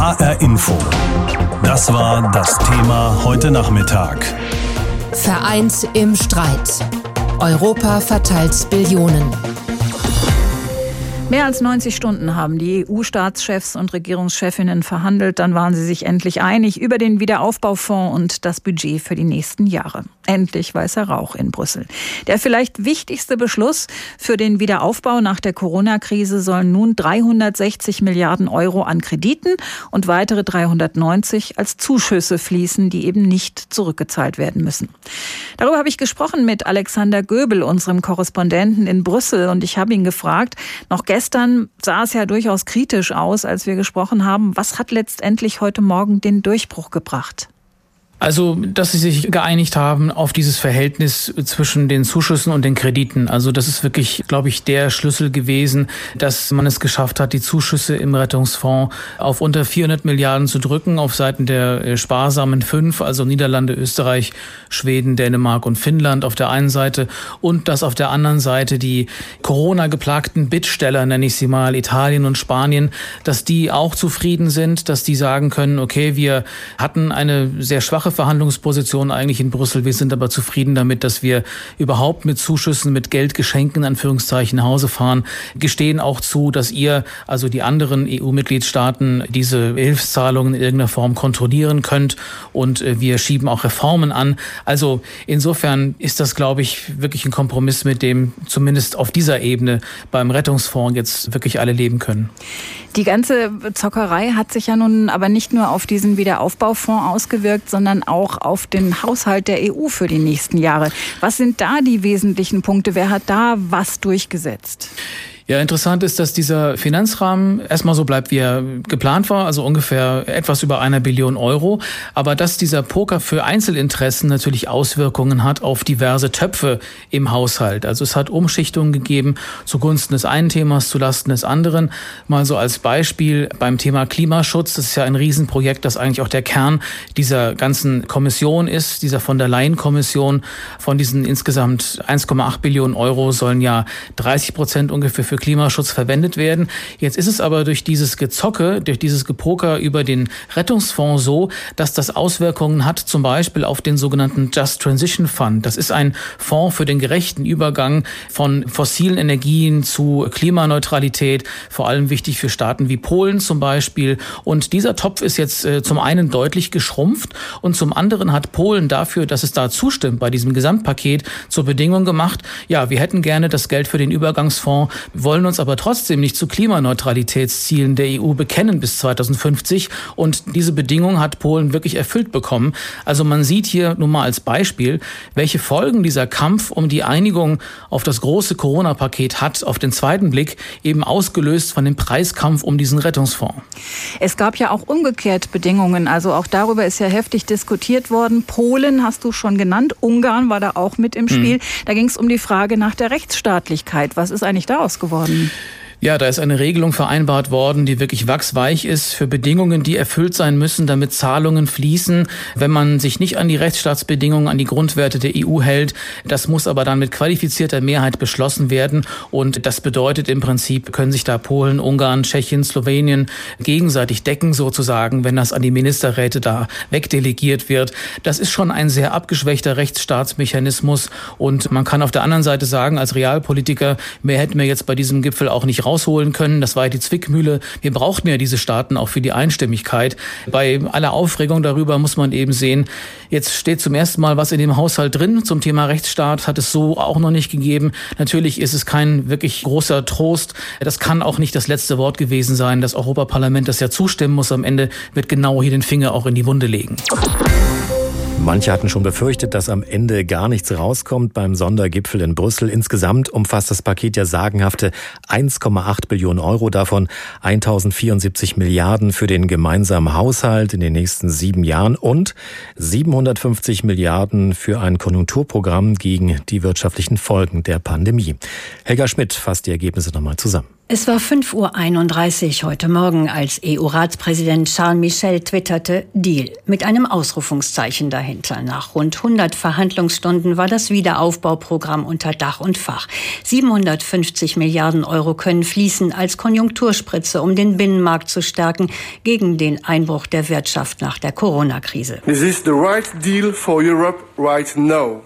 HR Info. Das war das Thema heute Nachmittag. Vereint im Streit. Europa verteilt Billionen. Mehr als 90 Stunden haben die EU-Staatschefs und Regierungschefinnen verhandelt. Dann waren sie sich endlich einig über den Wiederaufbaufonds und das Budget für die nächsten Jahre. Endlich weißer Rauch in Brüssel. Der vielleicht wichtigste Beschluss für den Wiederaufbau nach der Corona-Krise sollen nun 360 Milliarden Euro an Krediten und weitere 390 als Zuschüsse fließen, die eben nicht zurückgezahlt werden müssen. Darüber habe ich gesprochen mit Alexander Göbel, unserem Korrespondenten in Brüssel, und ich habe ihn gefragt, noch gestern Gestern sah es ja durchaus kritisch aus, als wir gesprochen haben. Was hat letztendlich heute Morgen den Durchbruch gebracht? Also, dass sie sich geeinigt haben auf dieses Verhältnis zwischen den Zuschüssen und den Krediten. Also, das ist wirklich, glaube ich, der Schlüssel gewesen, dass man es geschafft hat, die Zuschüsse im Rettungsfonds auf unter 400 Milliarden zu drücken, auf Seiten der äh, sparsamen fünf, also Niederlande, Österreich, Schweden, Dänemark und Finnland auf der einen Seite und dass auf der anderen Seite die Corona-geplagten Bittsteller, nenne ich sie mal, Italien und Spanien, dass die auch zufrieden sind, dass die sagen können, okay, wir hatten eine sehr schwache schwache Verhandlungsposition eigentlich in Brüssel. Wir sind aber zufrieden damit, dass wir überhaupt mit Zuschüssen, mit Geldgeschenken, Anführungszeichen, nach Hause fahren. Gestehen auch zu, dass ihr, also die anderen EU-Mitgliedstaaten, diese Hilfszahlungen in irgendeiner Form kontrollieren könnt. Und äh, wir schieben auch Reformen an. Also insofern ist das, glaube ich, wirklich ein Kompromiss, mit dem zumindest auf dieser Ebene beim Rettungsfonds jetzt wirklich alle leben können. Die ganze Zockerei hat sich ja nun aber nicht nur auf diesen Wiederaufbaufonds ausgewirkt, sondern auch auf den Haushalt der EU für die nächsten Jahre. Was sind da die wesentlichen Punkte? Wer hat da was durchgesetzt? Ja, interessant ist, dass dieser Finanzrahmen erstmal so bleibt, wie er geplant war, also ungefähr etwas über einer Billion Euro. Aber dass dieser Poker für Einzelinteressen natürlich Auswirkungen hat auf diverse Töpfe im Haushalt. Also es hat Umschichtungen gegeben zugunsten des einen Themas, zulasten des anderen. Mal so als Beispiel beim Thema Klimaschutz. Das ist ja ein Riesenprojekt, das eigentlich auch der Kern dieser ganzen Kommission ist, dieser von der Leyen-Kommission. Von diesen insgesamt 1,8 Billionen Euro sollen ja 30 Prozent ungefähr für Klimaschutz verwendet werden. Jetzt ist es aber durch dieses Gezocke, durch dieses Gepoker über den Rettungsfonds so, dass das Auswirkungen hat, zum Beispiel auf den sogenannten Just Transition Fund. Das ist ein Fonds für den gerechten Übergang von fossilen Energien zu Klimaneutralität, vor allem wichtig für Staaten wie Polen zum Beispiel. Und dieser Topf ist jetzt äh, zum einen deutlich geschrumpft und zum anderen hat Polen dafür, dass es da zustimmt bei diesem Gesamtpaket zur Bedingung gemacht, ja, wir hätten gerne das Geld für den Übergangsfonds wollen uns aber trotzdem nicht zu Klimaneutralitätszielen der EU bekennen bis 2050. Und diese Bedingung hat Polen wirklich erfüllt bekommen. Also man sieht hier nur mal als Beispiel, welche Folgen dieser Kampf um die Einigung auf das große Corona-Paket hat, auf den zweiten Blick eben ausgelöst von dem Preiskampf um diesen Rettungsfonds. Es gab ja auch umgekehrt Bedingungen. Also auch darüber ist ja heftig diskutiert worden. Polen hast du schon genannt. Ungarn war da auch mit im Spiel. Hm. Da ging es um die Frage nach der Rechtsstaatlichkeit. Was ist eigentlich daraus geworden? Worden. Ja, da ist eine Regelung vereinbart worden, die wirklich wachsweich ist für Bedingungen, die erfüllt sein müssen, damit Zahlungen fließen. Wenn man sich nicht an die Rechtsstaatsbedingungen, an die Grundwerte der EU hält, das muss aber dann mit qualifizierter Mehrheit beschlossen werden. Und das bedeutet im Prinzip, können sich da Polen, Ungarn, Tschechien, Slowenien gegenseitig decken sozusagen, wenn das an die Ministerräte da wegdelegiert wird. Das ist schon ein sehr abgeschwächter Rechtsstaatsmechanismus. Und man kann auf der anderen Seite sagen, als Realpolitiker, mehr hätten wir jetzt bei diesem Gipfel auch nicht rausholen können. Das war ja die Zwickmühle. Wir brauchten ja diese Staaten auch für die Einstimmigkeit. Bei aller Aufregung darüber muss man eben sehen, jetzt steht zum ersten Mal was in dem Haushalt drin zum Thema Rechtsstaat, hat es so auch noch nicht gegeben. Natürlich ist es kein wirklich großer Trost. Das kann auch nicht das letzte Wort gewesen sein. Das Europaparlament, das ja zustimmen muss am Ende, wird genau hier den Finger auch in die Wunde legen. Manche hatten schon befürchtet, dass am Ende gar nichts rauskommt beim Sondergipfel in Brüssel. Insgesamt umfasst das Paket ja sagenhafte 1,8 Billionen Euro, davon 1074 Milliarden für den gemeinsamen Haushalt in den nächsten sieben Jahren und 750 Milliarden für ein Konjunkturprogramm gegen die wirtschaftlichen Folgen der Pandemie. Helga Schmidt fasst die Ergebnisse nochmal zusammen. Es war 5.31 Uhr heute Morgen, als EU-Ratspräsident Charles Michel twitterte Deal mit einem Ausrufungszeichen dahinter. Nach rund 100 Verhandlungsstunden war das Wiederaufbauprogramm unter Dach und Fach. 750 Milliarden Euro können fließen als Konjunkturspritze, um den Binnenmarkt zu stärken gegen den Einbruch der Wirtschaft nach der Corona-Krise. This is the right deal for Europe right now.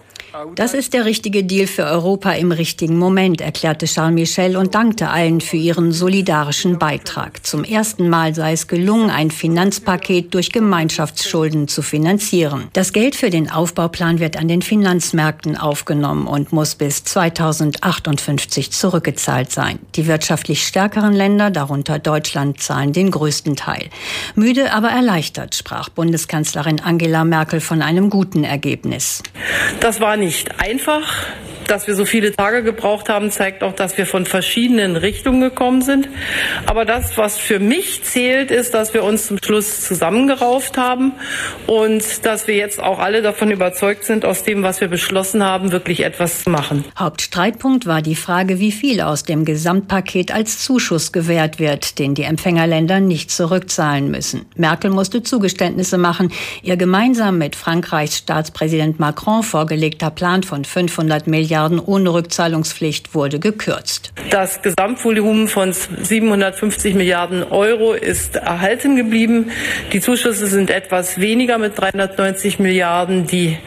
Das ist der richtige Deal für Europa im richtigen Moment, erklärte Charles Michel und dankte allen für ihren solidarischen Beitrag. Zum ersten Mal sei es gelungen, ein Finanzpaket durch Gemeinschaftsschulden zu finanzieren. Das Geld für den Aufbauplan wird an den Finanzmärkten aufgenommen und muss bis 2058 zurückgezahlt sein. Die wirtschaftlich stärkeren Länder, darunter Deutschland, zahlen den größten Teil. Müde, aber erleichtert sprach Bundeskanzlerin Angela Merkel von einem guten Ergebnis. Das war nicht einfach. Dass wir so viele Tage gebraucht haben, zeigt auch, dass wir von verschiedenen Richtungen gekommen sind. Aber das, was für mich zählt, ist, dass wir uns zum Schluss zusammengerauft haben und dass wir jetzt auch alle davon überzeugt sind, aus dem, was wir beschlossen haben, wirklich etwas zu machen. Hauptstreitpunkt war die Frage, wie viel aus dem Gesamtpaket als Zuschuss gewährt wird, den die Empfängerländer nicht zurückzahlen müssen. Merkel musste Zugeständnisse machen. Ihr gemeinsam mit Frankreichs Staatspräsident Macron vorgelegter Plan von 500 Milliarden ohne Rückzahlungspflicht wurde gekürzt. Das Gesamtvolumen von 750 Milliarden Euro ist erhalten geblieben. Die Zuschüsse sind etwas weniger mit 390 Milliarden, die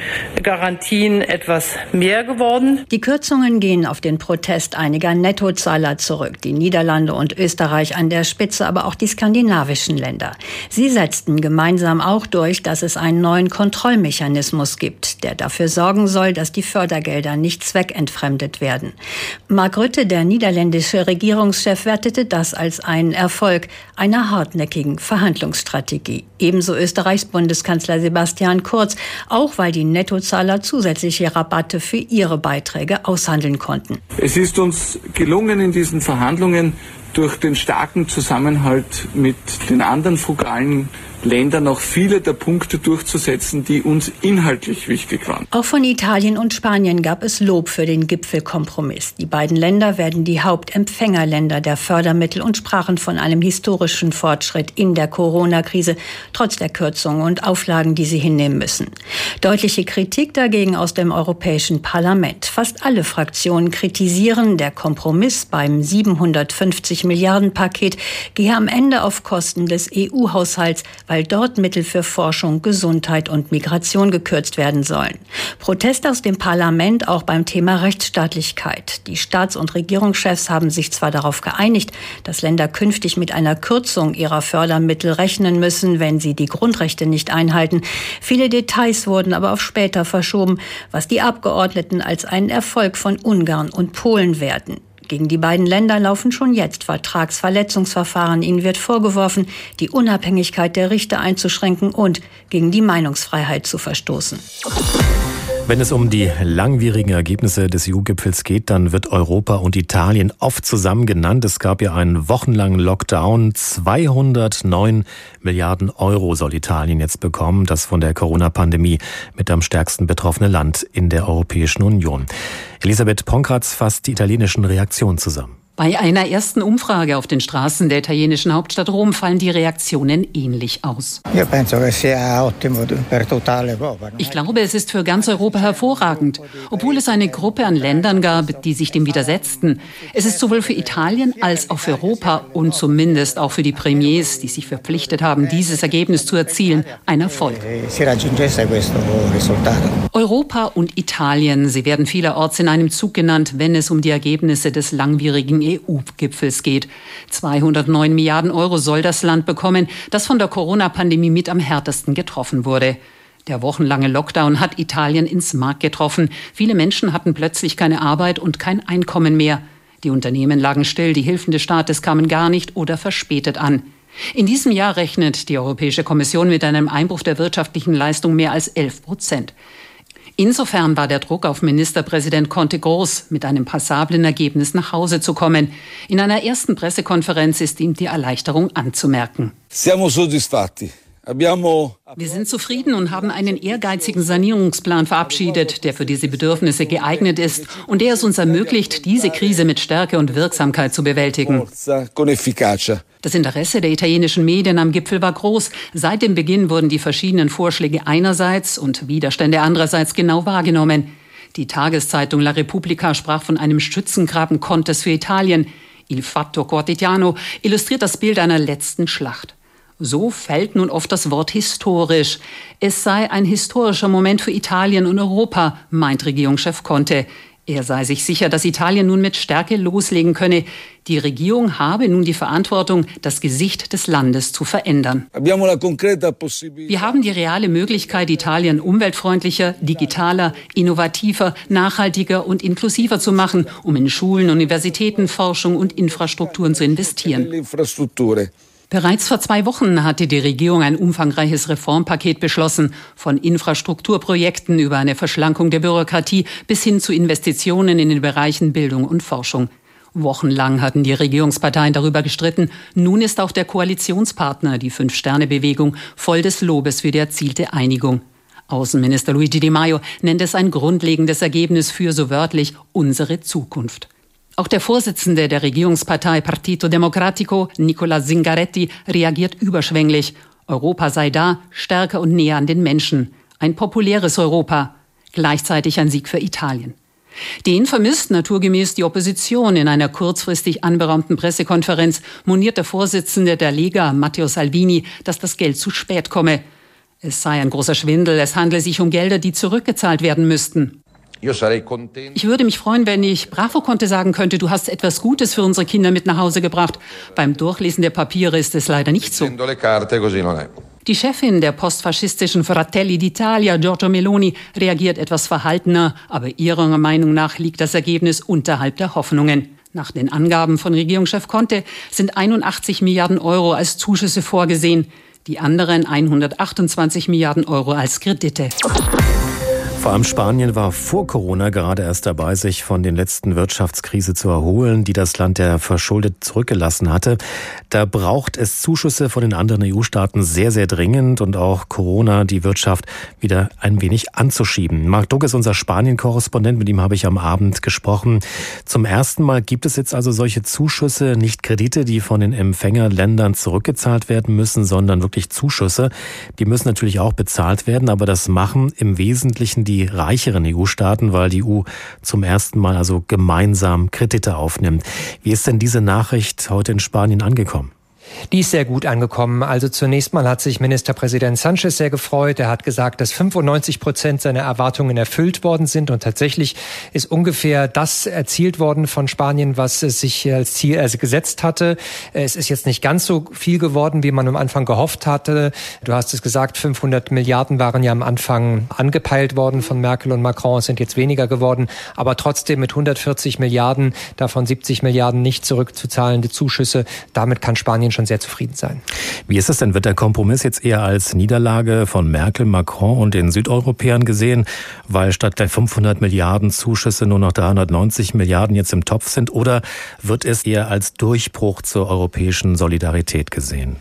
Garantien etwas mehr geworden. Die Kürzungen gehen auf den Protest einiger Nettozahler zurück. Die Niederlande und Österreich an der Spitze, aber auch die skandinavischen Länder. Sie setzten gemeinsam auch durch, dass es einen neuen Kontrollmechanismus gibt, der dafür sorgen soll, dass die Fördergelder nicht zweckentfremdet werden. Mark Rütte, der niederländische Regierungschef, wertete das als einen Erfolg einer hartnäckigen Verhandlungsstrategie. Ebenso Österreichs Bundeskanzler Sebastian Kurz, auch weil die Nettozahler zusätzliche Rabatte für ihre Beiträge aushandeln konnten. Es ist uns gelungen, in diesen Verhandlungen durch den starken Zusammenhalt mit den anderen frugalen Ländern auch viele der Punkte durchzusetzen, die uns inhaltlich wichtig waren. Auch von Italien und Spanien gab es Lob für den Gipfelkompromiss. Die beiden Länder werden die Hauptempfängerländer der Fördermittel und sprachen von einem historischen Fortschritt in der Corona-Krise, trotz der Kürzungen und Auflagen, die sie hinnehmen müssen. Deutliche Kritik dagegen aus dem Europäischen Parlament. Fast alle Fraktionen kritisieren, der Kompromiss beim 750 Milliarden Paket gehe am Ende auf Kosten des EU-Haushalts, weil dort Mittel für Forschung, Gesundheit und Migration gekürzt werden sollen. Protest aus dem Parlament auch beim Thema Rechtsstaatlichkeit. Die Staats- und Regierungschefs haben sich zwar darauf geeinigt, dass Länder künftig mit einer Kürzung ihrer Fördermittel rechnen müssen, wenn sie die Grundrechte nicht einhalten. Viele Details wurden aber auf später verschoben, was die Abgeordneten als einen Erfolg von Ungarn und Polen werten. Gegen die beiden Länder laufen schon jetzt Vertragsverletzungsverfahren. Ihnen wird vorgeworfen, die Unabhängigkeit der Richter einzuschränken und gegen die Meinungsfreiheit zu verstoßen. Wenn es um die langwierigen Ergebnisse des EU-Gipfels geht, dann wird Europa und Italien oft zusammen genannt. Es gab ja einen wochenlangen Lockdown. 209 Milliarden Euro soll Italien jetzt bekommen, das von der Corona-Pandemie mit am stärksten betroffene Land in der Europäischen Union. Elisabeth Ponkratz fasst die italienischen Reaktionen zusammen. Bei einer ersten Umfrage auf den Straßen der italienischen Hauptstadt Rom fallen die Reaktionen ähnlich aus. Ich glaube, es ist für ganz Europa hervorragend, obwohl es eine Gruppe an Ländern gab, die sich dem widersetzten. Es ist sowohl für Italien als auch für Europa und zumindest auch für die Premiers, die sich verpflichtet haben, dieses Ergebnis zu erzielen, ein Erfolg. Europa und Italien, sie werden vielerorts in einem Zug genannt, wenn es um die Ergebnisse des langwierigen EU-Gipfels geht. 209 Milliarden Euro soll das Land bekommen, das von der Corona-Pandemie mit am härtesten getroffen wurde. Der wochenlange Lockdown hat Italien ins Mark getroffen. Viele Menschen hatten plötzlich keine Arbeit und kein Einkommen mehr. Die Unternehmen lagen still, die Hilfen des Staates kamen gar nicht oder verspätet an. In diesem Jahr rechnet die Europäische Kommission mit einem Einbruch der wirtschaftlichen Leistung mehr als 11 Prozent. Insofern war der Druck auf Ministerpräsident Conte groß, mit einem passablen Ergebnis nach Hause zu kommen. In einer ersten Pressekonferenz ist ihm die Erleichterung anzumerken. Siamo soddisfatti. Wir sind zufrieden und haben einen ehrgeizigen Sanierungsplan verabschiedet, der für diese Bedürfnisse geeignet ist und der es uns ermöglicht, diese Krise mit Stärke und Wirksamkeit zu bewältigen. Das Interesse der italienischen Medien am Gipfel war groß. Seit dem Beginn wurden die verschiedenen Vorschläge einerseits und Widerstände andererseits genau wahrgenommen. Die Tageszeitung La Repubblica sprach von einem Stützengraben Contes für Italien. Il Fatto Quotidiano illustriert das Bild einer letzten Schlacht. So fällt nun oft das Wort historisch. Es sei ein historischer Moment für Italien und Europa, meint Regierungschef Conte. Er sei sich sicher, dass Italien nun mit Stärke loslegen könne. Die Regierung habe nun die Verantwortung, das Gesicht des Landes zu verändern. Wir haben die reale Möglichkeit, Italien umweltfreundlicher, digitaler, innovativer, nachhaltiger und inklusiver zu machen, um in Schulen, Universitäten, Forschung und Infrastrukturen zu investieren. Bereits vor zwei Wochen hatte die Regierung ein umfangreiches Reformpaket beschlossen, von Infrastrukturprojekten über eine Verschlankung der Bürokratie bis hin zu Investitionen in den Bereichen Bildung und Forschung. Wochenlang hatten die Regierungsparteien darüber gestritten. Nun ist auch der Koalitionspartner, die Fünf-Sterne-Bewegung, voll des Lobes für die erzielte Einigung. Außenminister Luigi Di Maio nennt es ein grundlegendes Ergebnis für, so wörtlich, unsere Zukunft. Auch der Vorsitzende der Regierungspartei Partito Democratico, Nicola Zingaretti, reagiert überschwänglich. Europa sei da, stärker und näher an den Menschen. Ein populäres Europa. Gleichzeitig ein Sieg für Italien. Den vermisst naturgemäß die Opposition. In einer kurzfristig anberaumten Pressekonferenz moniert der Vorsitzende der Lega, Matteo Salvini, dass das Geld zu spät komme. Es sei ein großer Schwindel, es handle sich um Gelder, die zurückgezahlt werden müssten. Ich würde mich freuen, wenn ich Bravo konnte sagen könnte, du hast etwas Gutes für unsere Kinder mit nach Hause gebracht. Beim Durchlesen der Papiere ist es leider nicht so. Die Chefin der postfaschistischen Fratelli d'Italia, Giorgio Meloni, reagiert etwas verhaltener, aber ihrer Meinung nach liegt das Ergebnis unterhalb der Hoffnungen. Nach den Angaben von Regierungschef Conte sind 81 Milliarden Euro als Zuschüsse vorgesehen, die anderen 128 Milliarden Euro als Kredite. Vor allem Spanien war vor Corona gerade erst dabei, sich von den letzten Wirtschaftskrise zu erholen, die das Land ja verschuldet zurückgelassen hatte. Da braucht es Zuschüsse von den anderen EU-Staaten sehr, sehr dringend und auch Corona die Wirtschaft wieder ein wenig anzuschieben. Marc Duck ist unser Spanien-Korrespondent, mit ihm habe ich am Abend gesprochen. Zum ersten Mal gibt es jetzt also solche Zuschüsse, nicht Kredite, die von den Empfängerländern zurückgezahlt werden müssen, sondern wirklich Zuschüsse. Die müssen natürlich auch bezahlt werden, aber das machen im Wesentlichen die reicheren EU-Staaten, weil die EU zum ersten Mal also gemeinsam Kredite aufnimmt. Wie ist denn diese Nachricht heute in Spanien angekommen? Die ist sehr gut angekommen. Also zunächst mal hat sich Ministerpräsident Sanchez sehr gefreut. Er hat gesagt, dass 95 Prozent seiner Erwartungen erfüllt worden sind und tatsächlich ist ungefähr das erzielt worden von Spanien, was es sich als Ziel also gesetzt hatte. Es ist jetzt nicht ganz so viel geworden, wie man am Anfang gehofft hatte. Du hast es gesagt, 500 Milliarden waren ja am Anfang angepeilt worden von Merkel und Macron, es sind jetzt weniger geworden, aber trotzdem mit 140 Milliarden, davon 70 Milliarden nicht zurückzuzahlende Zuschüsse, damit kann Spanien schon sehr zufrieden sein. Wie ist es denn? Wird der Kompromiss jetzt eher als Niederlage von Merkel, Macron und den Südeuropäern gesehen, weil statt der 500 Milliarden Zuschüsse nur noch 390 Milliarden jetzt im Topf sind? Oder wird es eher als Durchbruch zur europäischen Solidarität gesehen?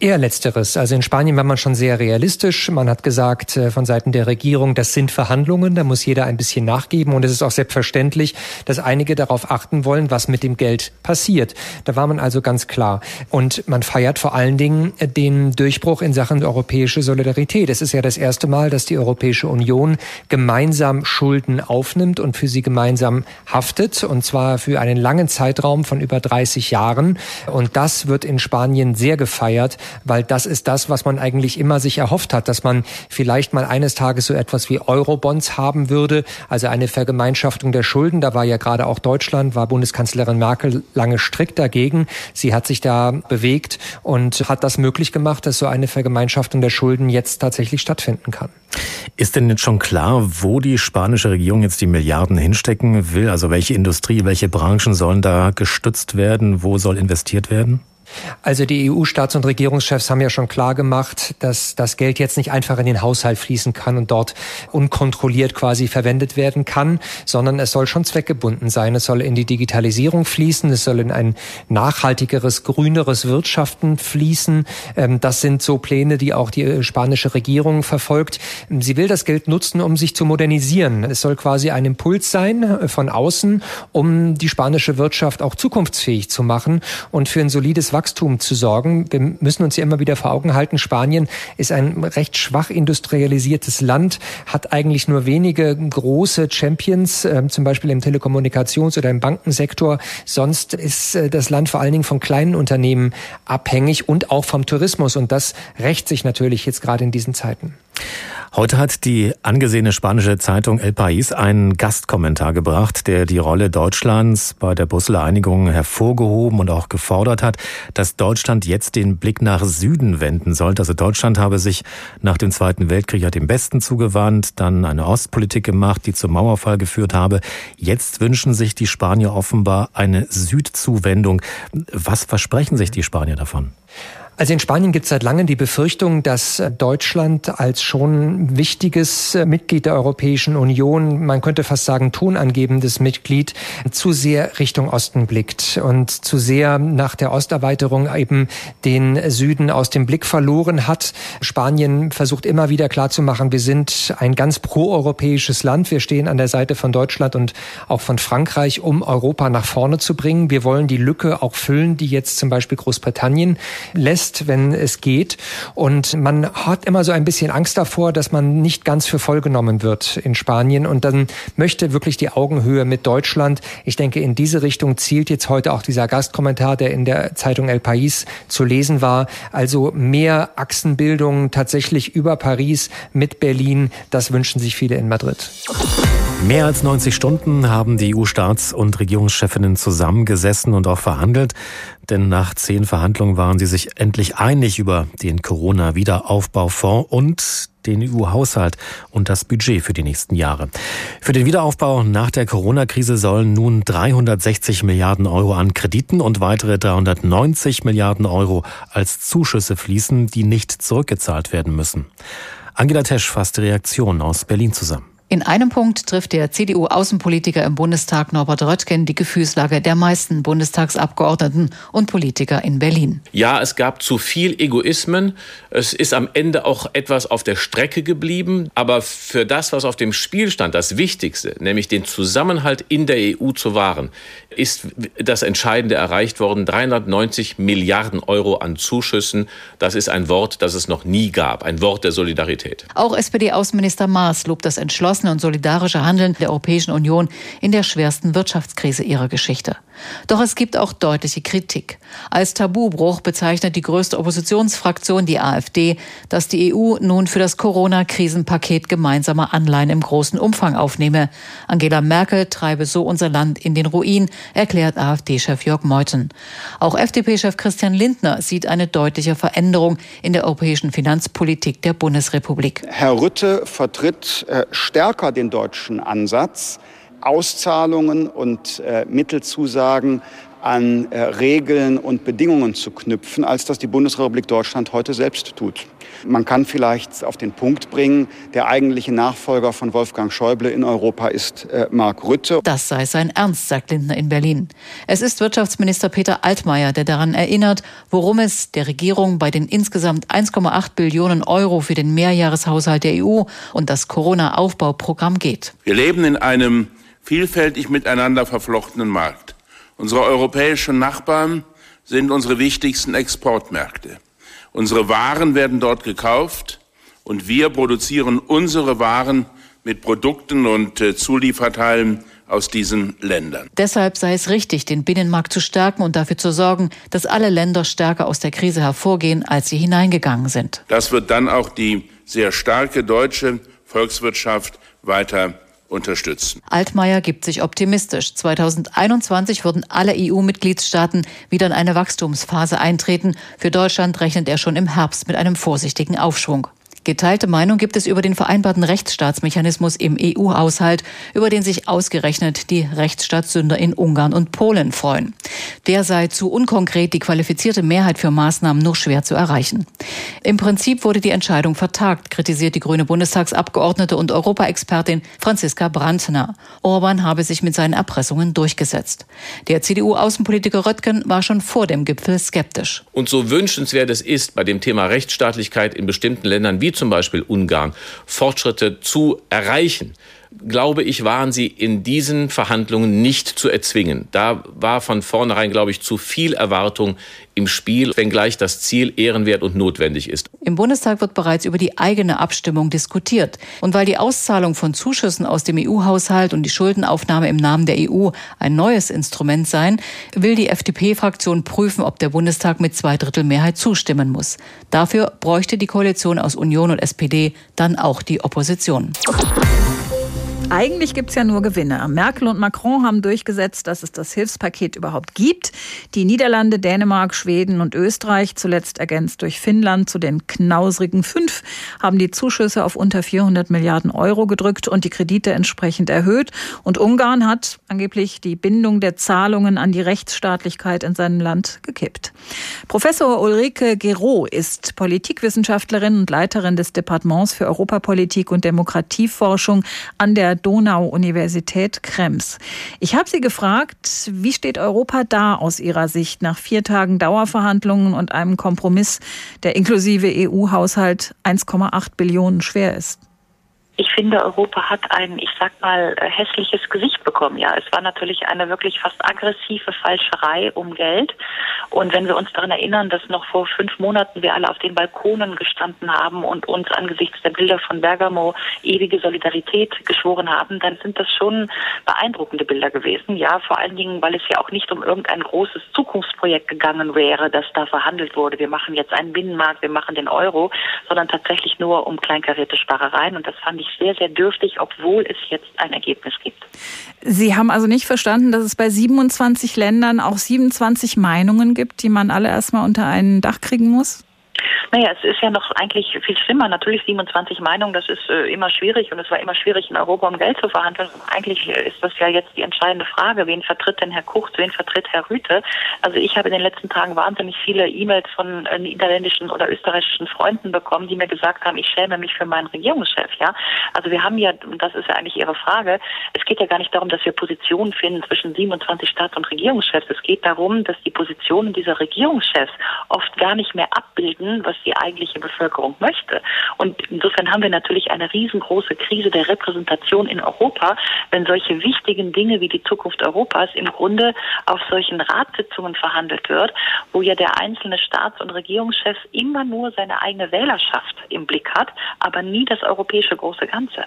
Eher letzteres. Also in Spanien war man schon sehr realistisch. Man hat gesagt äh, von Seiten der Regierung, das sind Verhandlungen, da muss jeder ein bisschen nachgeben und es ist auch selbstverständlich, dass einige darauf achten wollen, was mit dem Geld passiert. Da war man also ganz klar. Und man feiert vor allen Dingen den Durchbruch in Sachen europäische Solidarität. Es ist ja das erste Mal, dass die Europäische Union gemeinsam Schulden aufnimmt und für sie gemeinsam haftet und zwar für einen langen Zeitraum von über 30 Jahren. Und das wird in Spanien sehr gefeiert weil das ist das, was man eigentlich immer sich erhofft hat, dass man vielleicht mal eines Tages so etwas wie Eurobonds haben würde, also eine Vergemeinschaftung der Schulden. Da war ja gerade auch Deutschland, war Bundeskanzlerin Merkel lange strikt dagegen. Sie hat sich da bewegt und hat das möglich gemacht, dass so eine Vergemeinschaftung der Schulden jetzt tatsächlich stattfinden kann. Ist denn jetzt schon klar, wo die spanische Regierung jetzt die Milliarden hinstecken will? Also welche Industrie, welche Branchen sollen da gestützt werden? Wo soll investiert werden? Also die EU-Staats- und Regierungschefs haben ja schon klar gemacht, dass das Geld jetzt nicht einfach in den Haushalt fließen kann und dort unkontrolliert quasi verwendet werden kann, sondern es soll schon zweckgebunden sein. Es soll in die Digitalisierung fließen, es soll in ein nachhaltigeres, grüneres Wirtschaften fließen. Ähm, das sind so Pläne, die auch die spanische Regierung verfolgt. Sie will das Geld nutzen, um sich zu modernisieren. Es soll quasi ein Impuls sein äh, von außen, um die spanische Wirtschaft auch zukunftsfähig zu machen und für ein solides Wachstum zu sorgen. Wir müssen uns ja immer wieder vor Augen halten, Spanien ist ein recht schwach industrialisiertes Land, hat eigentlich nur wenige große Champions, äh, zum Beispiel im Telekommunikations- oder im Bankensektor. Sonst ist äh, das Land vor allen Dingen von kleinen Unternehmen abhängig und auch vom Tourismus. Und das rächt sich natürlich jetzt gerade in diesen Zeiten. Heute hat die angesehene spanische Zeitung El País einen Gastkommentar gebracht, der die Rolle Deutschlands bei der Brüsseler Einigung hervorgehoben und auch gefordert hat, dass Deutschland jetzt den Blick nach Süden wenden sollte. Also Deutschland habe sich nach dem Zweiten Weltkrieg ja dem Westen zugewandt, dann eine Ostpolitik gemacht, die zum Mauerfall geführt habe. Jetzt wünschen sich die Spanier offenbar eine Südzuwendung. Was versprechen sich die Spanier davon? Also in Spanien gibt es seit langem die Befürchtung, dass Deutschland als schon wichtiges Mitglied der Europäischen Union, man könnte fast sagen tonangebendes Mitglied, zu sehr Richtung Osten blickt und zu sehr nach der Osterweiterung eben den Süden aus dem Blick verloren hat. Spanien versucht immer wieder klarzumachen, wir sind ein ganz proeuropäisches Land. Wir stehen an der Seite von Deutschland und auch von Frankreich, um Europa nach vorne zu bringen. Wir wollen die Lücke auch füllen, die jetzt zum Beispiel Großbritannien lässt lässt, wenn es geht. Und man hat immer so ein bisschen Angst davor, dass man nicht ganz für voll genommen wird in Spanien. Und dann möchte wirklich die Augenhöhe mit Deutschland. Ich denke, in diese Richtung zielt jetzt heute auch dieser Gastkommentar, der in der Zeitung El País zu lesen war. Also mehr Achsenbildung tatsächlich über Paris mit Berlin. Das wünschen sich viele in Madrid. Mehr als 90 Stunden haben die EU-Staats- und Regierungschefinnen zusammengesessen und auch verhandelt. Denn nach zehn Verhandlungen waren sie sich endlich einig über den Corona-Wiederaufbaufonds und den EU-Haushalt und das Budget für die nächsten Jahre. Für den Wiederaufbau nach der Corona-Krise sollen nun 360 Milliarden Euro an Krediten und weitere 390 Milliarden Euro als Zuschüsse fließen, die nicht zurückgezahlt werden müssen. Angela Tesch fasst die Reaktion aus Berlin zusammen. In einem Punkt trifft der CDU-Außenpolitiker im Bundestag Norbert Röttgen die Gefühlslage der meisten Bundestagsabgeordneten und Politiker in Berlin. Ja, es gab zu viel Egoismen. Es ist am Ende auch etwas auf der Strecke geblieben. Aber für das, was auf dem Spiel stand, das Wichtigste, nämlich den Zusammenhalt in der EU zu wahren, ist das Entscheidende erreicht worden. 390 Milliarden Euro an Zuschüssen. Das ist ein Wort, das es noch nie gab. Ein Wort der Solidarität. Auch SPD-Außenminister Maas lobt das entschlossen entschlossene und solidarische Handeln der Europäischen Union in der schwersten Wirtschaftskrise ihrer Geschichte. Doch es gibt auch deutliche Kritik. Als Tabubruch bezeichnet die größte Oppositionsfraktion, die AfD, dass die EU nun für das Corona-Krisenpaket gemeinsame Anleihen im großen Umfang aufnehme. Angela Merkel treibe so unser Land in den Ruin, erklärt AfD-Chef Jörg Meuthen. Auch FDP-Chef Christian Lindner sieht eine deutliche Veränderung in der europäischen Finanzpolitik der Bundesrepublik. Herr Rütte vertritt äh, stärker den deutschen Ansatz, Auszahlungen und äh, Mittelzusagen an äh, Regeln und Bedingungen zu knüpfen, als das die Bundesrepublik Deutschland heute selbst tut. Man kann vielleicht auf den Punkt bringen, der eigentliche Nachfolger von Wolfgang Schäuble in Europa ist äh, Mark Rütte. Das sei sein Ernst, sagt Lindner in Berlin. Es ist Wirtschaftsminister Peter Altmaier, der daran erinnert, worum es der Regierung bei den insgesamt 1,8 Billionen Euro für den Mehrjahreshaushalt der EU und das Corona-Aufbauprogramm geht. Wir leben in einem vielfältig miteinander verflochtenen Markt. Unsere europäischen Nachbarn sind unsere wichtigsten Exportmärkte. Unsere Waren werden dort gekauft und wir produzieren unsere Waren mit Produkten und äh, Zulieferteilen aus diesen Ländern. Deshalb sei es richtig, den Binnenmarkt zu stärken und dafür zu sorgen, dass alle Länder stärker aus der Krise hervorgehen, als sie hineingegangen sind. Das wird dann auch die sehr starke deutsche Volkswirtschaft weiter unterstützen. Altmaier gibt sich optimistisch. 2021 würden alle EU-Mitgliedstaaten wieder in eine Wachstumsphase eintreten. Für Deutschland rechnet er schon im Herbst mit einem vorsichtigen Aufschwung. Geteilte Meinung gibt es über den vereinbarten Rechtsstaatsmechanismus im EU-Haushalt, über den sich ausgerechnet die Rechtsstaatssünder in Ungarn und Polen freuen. Der sei zu unkonkret, die qualifizierte Mehrheit für Maßnahmen nur schwer zu erreichen. Im Prinzip wurde die Entscheidung vertagt, kritisiert die grüne Bundestagsabgeordnete und Europaexpertin Franziska Brandner. Orban habe sich mit seinen Erpressungen durchgesetzt. Der CDU-Außenpolitiker Röttgen war schon vor dem Gipfel skeptisch. Und so wünschenswert es ist, bei dem Thema Rechtsstaatlichkeit in bestimmten Ländern wie zum Beispiel Ungarn Fortschritte zu erreichen, glaube ich, waren sie in diesen Verhandlungen nicht zu erzwingen. Da war von vornherein, glaube ich, zu viel Erwartung im Spiel, wenngleich das Ziel ehrenwert und notwendig ist. Im Bundestag wird bereits über die eigene Abstimmung diskutiert. Und weil die Auszahlung von Zuschüssen aus dem EU-Haushalt und die Schuldenaufnahme im Namen der EU ein neues Instrument sein, will die FDP-Fraktion prüfen, ob der Bundestag mit Zweidrittelmehrheit zustimmen muss. Dafür bräuchte die Koalition aus Union und SPD dann auch die Opposition. Eigentlich gibt es ja nur Gewinner. Merkel und Macron haben durchgesetzt, dass es das Hilfspaket überhaupt gibt. Die Niederlande, Dänemark, Schweden und Österreich, zuletzt ergänzt durch Finnland zu den knausrigen fünf, haben die Zuschüsse auf unter 400 Milliarden Euro gedrückt und die Kredite entsprechend erhöht. Und Ungarn hat angeblich die Bindung der Zahlungen an die Rechtsstaatlichkeit in seinem Land gekippt. Professor Ulrike Gero ist Politikwissenschaftlerin und Leiterin des Departements für Europapolitik und Demokratieforschung an der Donau-Universität Krems. Ich habe sie gefragt, wie steht Europa da aus ihrer Sicht nach vier Tagen Dauerverhandlungen und einem Kompromiss, der inklusive EU-Haushalt 1,8 Billionen schwer ist? Ich finde, Europa hat ein, ich sag mal, äh, hässliches Gesicht bekommen. Ja, es war natürlich eine wirklich fast aggressive Falscherei um Geld. Und wenn wir uns daran erinnern, dass noch vor fünf Monaten wir alle auf den Balkonen gestanden haben und uns angesichts der Bilder von Bergamo ewige Solidarität geschworen haben, dann sind das schon beeindruckende Bilder gewesen. Ja, vor allen Dingen, weil es ja auch nicht um irgendein großes Zukunftsprojekt gegangen wäre, das da verhandelt wurde. Wir machen jetzt einen Binnenmarkt, wir machen den Euro, sondern tatsächlich nur um kleinkarierte Sparereien. Und das fand ich ich sehr, sehr dürftig, obwohl es jetzt ein Ergebnis gibt. Sie haben also nicht verstanden, dass es bei 27 Ländern auch 27 Meinungen gibt, die man alle erstmal unter ein Dach kriegen muss? Naja, es ist ja noch eigentlich viel schlimmer. Natürlich 27 Meinungen, das ist äh, immer schwierig und es war immer schwierig in Europa um Geld zu verhandeln. Eigentlich ist das ja jetzt die entscheidende Frage. Wen vertritt denn Herr Kuchs, wen vertritt Herr Rüte? Also ich habe in den letzten Tagen wahnsinnig viele E-Mails von äh, niederländischen oder österreichischen Freunden bekommen, die mir gesagt haben, ich schäme mich für meinen Regierungschef. Ja, Also wir haben ja, und das ist ja eigentlich Ihre Frage, es geht ja gar nicht darum, dass wir Positionen finden zwischen 27 Staats- und Regierungschefs. Es geht darum, dass die Positionen dieser Regierungschefs oft gar nicht mehr abbilden, was die eigentliche Bevölkerung möchte. Und insofern haben wir natürlich eine riesengroße Krise der Repräsentation in Europa, wenn solche wichtigen Dinge wie die Zukunft Europas im Grunde auf solchen Ratssitzungen verhandelt wird, wo ja der einzelne Staats- und Regierungschef immer nur seine eigene Wählerschaft im Blick hat, aber nie das europäische große Ganze.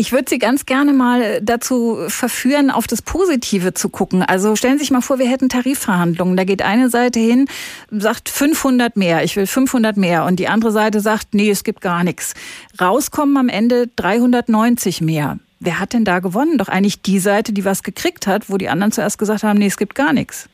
Ich würde Sie ganz gerne mal dazu verführen, auf das Positive zu gucken. Also stellen Sie sich mal vor, wir hätten Tarifverhandlungen. Da geht eine Seite hin, sagt 500 mehr, ich will 500 mehr. Und die andere Seite sagt, nee, es gibt gar nichts. Rauskommen am Ende 390 mehr. Wer hat denn da gewonnen? Doch eigentlich die Seite, die was gekriegt hat, wo die anderen zuerst gesagt haben, nee, es gibt gar nichts.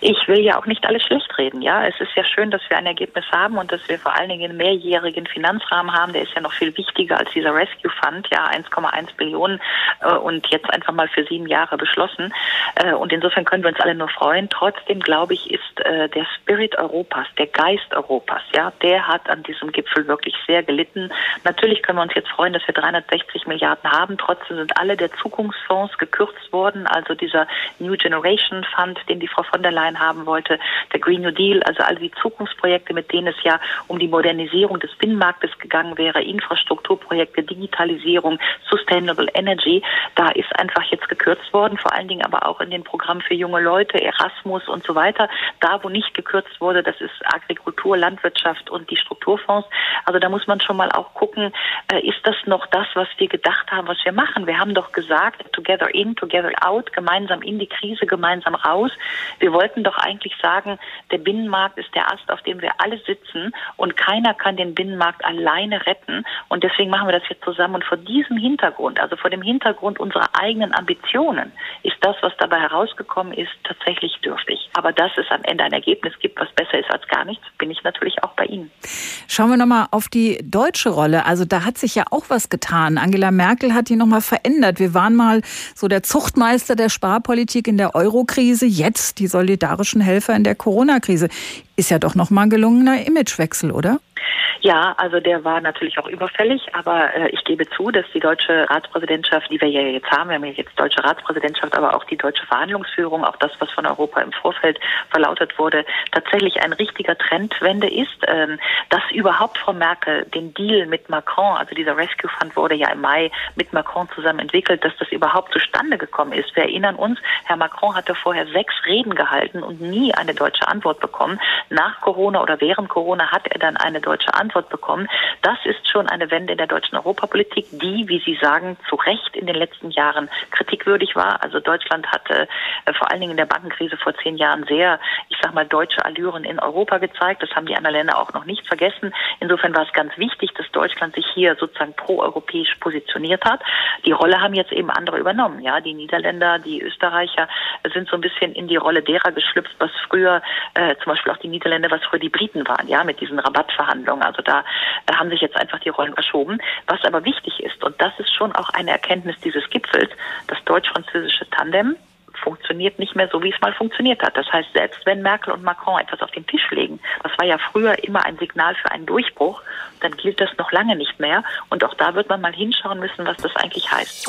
Ich will ja auch nicht alles schlecht reden. Ja, es ist ja schön, dass wir ein Ergebnis haben und dass wir vor allen Dingen einen mehrjährigen Finanzrahmen haben. Der ist ja noch viel wichtiger als dieser Rescue Fund. Ja, 1,1 Billionen äh, und jetzt einfach mal für sieben Jahre beschlossen. Äh, und insofern können wir uns alle nur freuen. Trotzdem glaube ich, ist äh, der Spirit Europas, der Geist Europas, ja, der hat an diesem Gipfel wirklich sehr gelitten. Natürlich können wir uns jetzt freuen, dass wir 360 Milliarden haben. Trotzdem sind alle der Zukunftsfonds gekürzt worden. Also dieser New Generation Fund, den die Frau von der Leyen haben wollte, der Green New Deal, also all die Zukunftsprojekte, mit denen es ja um die Modernisierung des Binnenmarktes gegangen wäre, Infrastrukturprojekte, Digitalisierung, Sustainable Energy, da ist einfach jetzt gekürzt worden, vor allen Dingen aber auch in den Programmen für junge Leute, Erasmus und so weiter. Da, wo nicht gekürzt wurde, das ist Agrikultur, Landwirtschaft und die Strukturfonds. Also da muss man schon mal auch gucken, äh, ist das noch das, was wir gedacht haben, was wir machen? Wir haben doch gesagt, together in, together out, gemeinsam in die Krise, gemeinsam raus. Wir wollten doch eigentlich sagen, der Binnenmarkt ist der Ast, auf dem wir alle sitzen und keiner kann den Binnenmarkt alleine retten. Und deswegen machen wir das jetzt zusammen. Und vor diesem Hintergrund, also vor dem Hintergrund unserer eigenen Ambitionen, ist das, was dabei herausgekommen ist, tatsächlich dürftig. Aber dass es am Ende ein Ergebnis gibt, was besser ist als gar nichts, bin ich natürlich auch bei Ihnen. Schauen wir nochmal auf die deutsche Rolle. Also da hat sich ja auch was getan. Angela Merkel hat die nochmal verändert. Wir waren mal so der Zuchtmeister der Sparpolitik in der Eurokrise, jetzt die solidarischen Helfer in der Corona-Krise. Ist ja doch nochmal ein gelungener Imagewechsel, oder? Ja, also der war natürlich auch überfällig, aber äh, ich gebe zu, dass die deutsche Ratspräsidentschaft, die wir ja jetzt haben, wir haben ja jetzt deutsche Ratspräsidentschaft, aber auch die deutsche Verhandlungsführung, auch das, was von Europa im Vorfeld verlautet wurde, tatsächlich ein richtiger Trendwende ist. Ähm, dass überhaupt Frau Merkel den Deal mit Macron, also dieser Rescue Fund wurde ja im Mai mit Macron zusammen entwickelt, dass das überhaupt zustande gekommen ist. Wir erinnern uns, Herr Macron hatte vorher sechs Reden gehalten und nie eine deutsche Antwort bekommen. Nach Corona oder während Corona hat er dann eine deutsche Antwort bekommen. Das ist schon eine Wende in der deutschen Europapolitik, die, wie Sie sagen, zu Recht in den letzten Jahren kritikwürdig war. Also Deutschland hatte äh, vor allen Dingen in der Bankenkrise vor zehn Jahren sehr, ich sag mal, deutsche Allüren in Europa gezeigt. Das haben die anderen Länder auch noch nicht vergessen. Insofern war es ganz wichtig, dass Deutschland sich hier sozusagen proeuropäisch positioniert hat. Die Rolle haben jetzt eben andere übernommen. Ja, die Niederländer, die Österreicher sind so ein bisschen in die Rolle derer geschlüpft, was früher äh, zum Beispiel auch die Niederländer, was früher die Briten waren, ja, mit diesen Rabattverhandlungen. Also da äh, haben sich jetzt einfach die Rollen verschoben. Was aber wichtig ist, und das ist schon auch eine Erkenntnis dieses Gipfels, das deutsch-französische Tandem funktioniert nicht mehr so, wie es mal funktioniert hat. Das heißt, selbst wenn Merkel und Macron etwas auf den Tisch legen, das war ja früher immer ein Signal für einen Durchbruch, dann gilt das noch lange nicht mehr. Und auch da wird man mal hinschauen müssen, was das eigentlich heißt.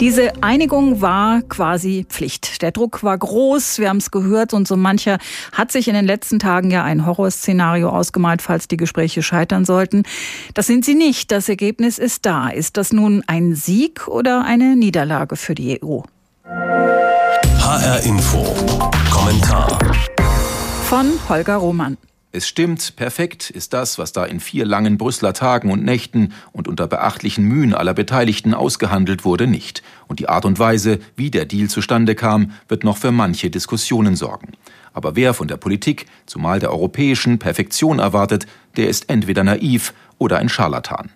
Diese Einigung war quasi Pflicht. Der Druck war groß, wir haben es gehört und so mancher hat sich in den letzten Tagen ja ein Horrorszenario ausgemalt, falls die Gespräche scheitern sollten. Das sind sie nicht. Das Ergebnis ist da. Ist das nun ein Sieg oder eine Niederlage für die EU? HR Info. Kommentar. Von Holger Roman. Es stimmt, perfekt ist das, was da in vier langen Brüsseler Tagen und Nächten und unter beachtlichen Mühen aller Beteiligten ausgehandelt wurde, nicht. Und die Art und Weise, wie der Deal zustande kam, wird noch für manche Diskussionen sorgen. Aber wer von der Politik, zumal der europäischen, Perfektion erwartet, der ist entweder naiv oder ein Scharlatan.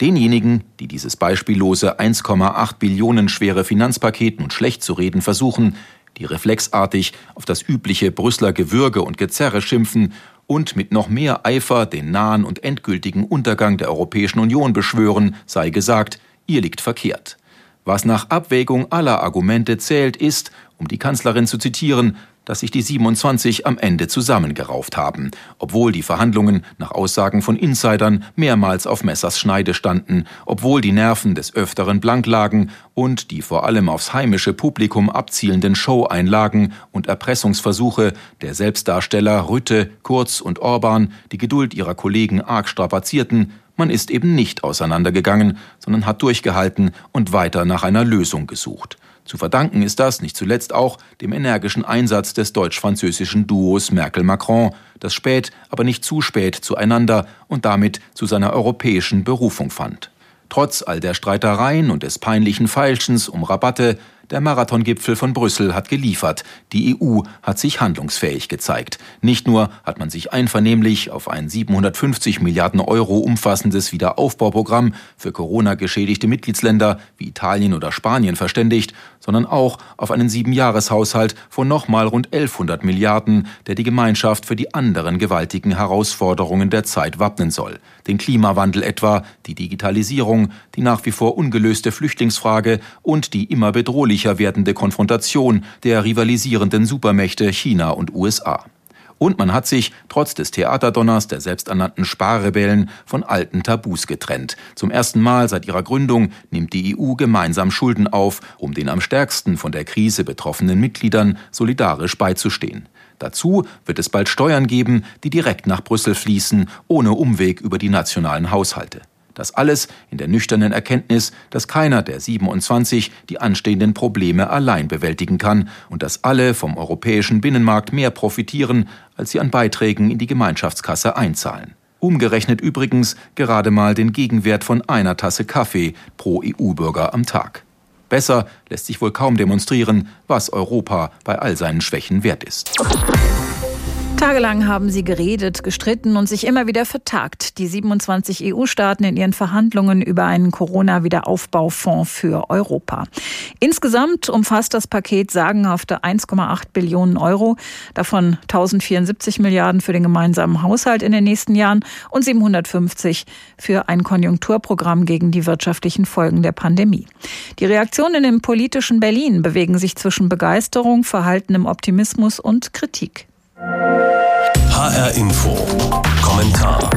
Denjenigen, die dieses beispiellose 1,8 Billionen schwere Finanzpaket nun schlecht zu reden versuchen, die reflexartig auf das übliche Brüsseler Gewürge und Gezerre schimpfen und mit noch mehr Eifer den nahen und endgültigen Untergang der Europäischen Union beschwören, sei gesagt, ihr liegt verkehrt. Was nach Abwägung aller Argumente zählt, ist, um die Kanzlerin zu zitieren, dass sich die 27 am Ende zusammengerauft haben, obwohl die Verhandlungen nach Aussagen von Insidern mehrmals auf Messers Schneide standen, obwohl die Nerven des Öfteren blank lagen und die vor allem aufs heimische Publikum abzielenden Show-Einlagen und Erpressungsversuche der Selbstdarsteller Rütte, Kurz und Orban die Geduld ihrer Kollegen arg strapazierten, man ist eben nicht auseinandergegangen, sondern hat durchgehalten und weiter nach einer Lösung gesucht. Zu verdanken ist das nicht zuletzt auch dem energischen Einsatz des deutsch-französischen Duos Merkel-Macron, das spät, aber nicht zu spät zueinander und damit zu seiner europäischen Berufung fand. Trotz all der Streitereien und des peinlichen Feilschens um Rabatte der Marathongipfel von Brüssel hat geliefert. Die EU hat sich handlungsfähig gezeigt. Nicht nur hat man sich einvernehmlich auf ein 750 Milliarden Euro umfassendes Wiederaufbauprogramm für Corona-geschädigte Mitgliedsländer wie Italien oder Spanien verständigt, sondern auch auf einen Siebenjahreshaushalt von nochmal rund 1100 Milliarden, der die Gemeinschaft für die anderen gewaltigen Herausforderungen der Zeit wappnen soll. Den Klimawandel etwa, die Digitalisierung, die nach wie vor ungelöste Flüchtlingsfrage und die immer bedrohliche bedrohlicher werdende Konfrontation der rivalisierenden Supermächte China und USA. Und man hat sich, trotz des Theaterdonners der selbsternannten Sparrebellen, von alten Tabus getrennt. Zum ersten Mal seit ihrer Gründung nimmt die EU gemeinsam Schulden auf, um den am stärksten von der Krise betroffenen Mitgliedern solidarisch beizustehen. Dazu wird es bald Steuern geben, die direkt nach Brüssel fließen, ohne Umweg über die nationalen Haushalte. Das alles in der nüchternen Erkenntnis, dass keiner der 27 die anstehenden Probleme allein bewältigen kann und dass alle vom europäischen Binnenmarkt mehr profitieren, als sie an Beiträgen in die Gemeinschaftskasse einzahlen. Umgerechnet übrigens gerade mal den Gegenwert von einer Tasse Kaffee pro EU-Bürger am Tag. Besser lässt sich wohl kaum demonstrieren, was Europa bei all seinen Schwächen wert ist. Tagelang haben sie geredet, gestritten und sich immer wieder vertagt. Die 27 EU-Staaten in ihren Verhandlungen über einen Corona-Wiederaufbaufonds für Europa. Insgesamt umfasst das Paket sagenhafte 1,8 Billionen Euro, davon 1074 Milliarden für den gemeinsamen Haushalt in den nächsten Jahren und 750 für ein Konjunkturprogramm gegen die wirtschaftlichen Folgen der Pandemie. Die Reaktionen im politischen Berlin bewegen sich zwischen Begeisterung, verhaltenem Optimismus und Kritik. HR Info. Kommentar.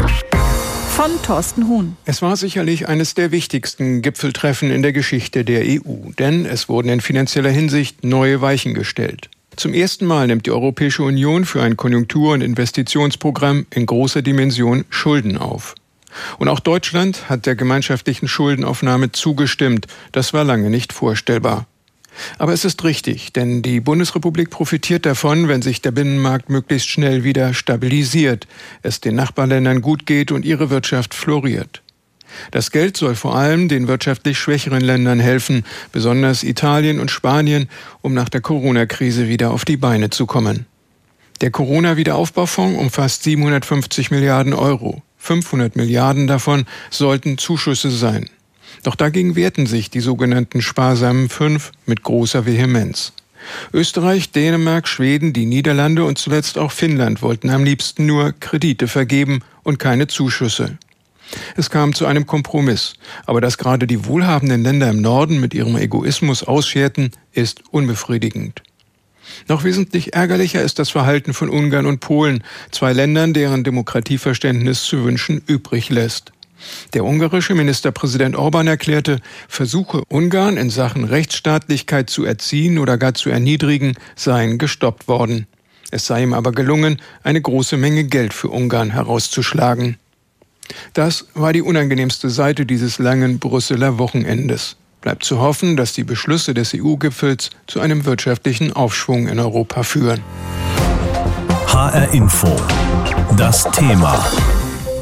Von Thorsten Huhn. Es war sicherlich eines der wichtigsten Gipfeltreffen in der Geschichte der EU, denn es wurden in finanzieller Hinsicht neue Weichen gestellt. Zum ersten Mal nimmt die Europäische Union für ein Konjunktur- und Investitionsprogramm in großer Dimension Schulden auf. Und auch Deutschland hat der gemeinschaftlichen Schuldenaufnahme zugestimmt. Das war lange nicht vorstellbar. Aber es ist richtig, denn die Bundesrepublik profitiert davon, wenn sich der Binnenmarkt möglichst schnell wieder stabilisiert, es den Nachbarländern gut geht und ihre Wirtschaft floriert. Das Geld soll vor allem den wirtschaftlich schwächeren Ländern helfen, besonders Italien und Spanien, um nach der Corona-Krise wieder auf die Beine zu kommen. Der Corona-Wiederaufbaufonds umfasst 750 Milliarden Euro. 500 Milliarden davon sollten Zuschüsse sein. Doch dagegen wehrten sich die sogenannten sparsamen Fünf mit großer Vehemenz. Österreich, Dänemark, Schweden, die Niederlande und zuletzt auch Finnland wollten am liebsten nur Kredite vergeben und keine Zuschüsse. Es kam zu einem Kompromiss, aber dass gerade die wohlhabenden Länder im Norden mit ihrem Egoismus ausscherten, ist unbefriedigend. Noch wesentlich ärgerlicher ist das Verhalten von Ungarn und Polen, zwei Ländern, deren Demokratieverständnis zu wünschen übrig lässt. Der ungarische Ministerpräsident Orban erklärte, Versuche Ungarn in Sachen Rechtsstaatlichkeit zu erziehen oder gar zu erniedrigen seien gestoppt worden. Es sei ihm aber gelungen, eine große Menge Geld für Ungarn herauszuschlagen. Das war die unangenehmste Seite dieses langen Brüsseler Wochenendes. Bleibt zu hoffen, dass die Beschlüsse des EU-Gipfels zu einem wirtschaftlichen Aufschwung in Europa führen. HR Info. Das Thema.